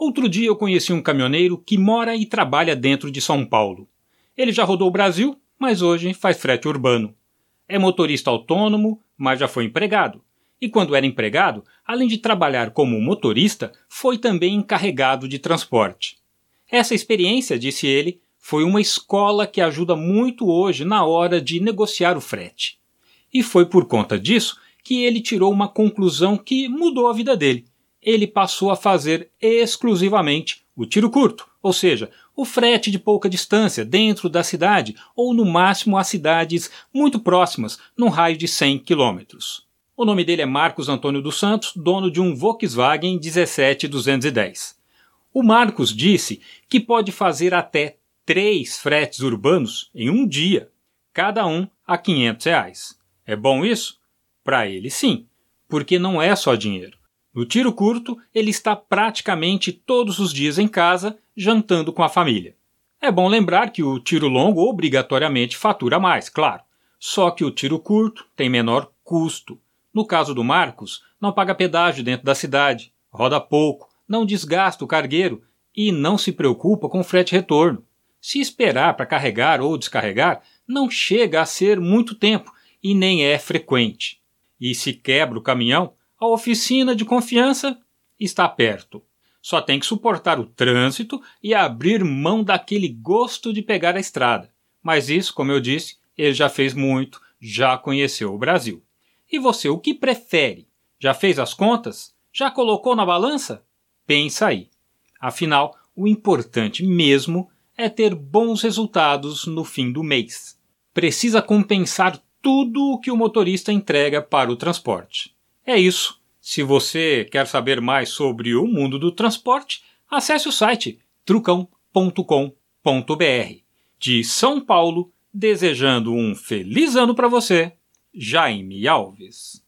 Outro dia eu conheci um caminhoneiro que mora e trabalha dentro de São Paulo. Ele já rodou o Brasil, mas hoje faz frete urbano. É motorista autônomo, mas já foi empregado. E quando era empregado, além de trabalhar como motorista, foi também encarregado de transporte. Essa experiência, disse ele, foi uma escola que ajuda muito hoje na hora de negociar o frete. E foi por conta disso que ele tirou uma conclusão que mudou a vida dele. Ele passou a fazer exclusivamente o tiro curto, ou seja, o frete de pouca distância dentro da cidade ou no máximo a cidades muito próximas, num raio de 100 quilômetros. O nome dele é Marcos Antônio dos Santos, dono de um Volkswagen 17210. O Marcos disse que pode fazer até três fretes urbanos em um dia, cada um a 500 reais. É bom isso? Para ele, sim, porque não é só dinheiro. No tiro curto, ele está praticamente todos os dias em casa, jantando com a família. É bom lembrar que o tiro longo obrigatoriamente fatura mais, claro. Só que o tiro curto tem menor custo. No caso do Marcos, não paga pedágio dentro da cidade, roda pouco, não desgasta o cargueiro e não se preocupa com frete retorno. Se esperar para carregar ou descarregar, não chega a ser muito tempo e nem é frequente. E se quebra o caminhão, a oficina de confiança está perto. Só tem que suportar o trânsito e abrir mão daquele gosto de pegar a estrada. Mas isso, como eu disse, ele já fez muito, já conheceu o Brasil. E você, o que prefere? Já fez as contas? Já colocou na balança? Pensa aí. Afinal, o importante mesmo é ter bons resultados no fim do mês. Precisa compensar tudo o que o motorista entrega para o transporte. É isso. Se você quer saber mais sobre o mundo do transporte, acesse o site trucão.com.br. De São Paulo, desejando um feliz ano para você. Jaime Alves.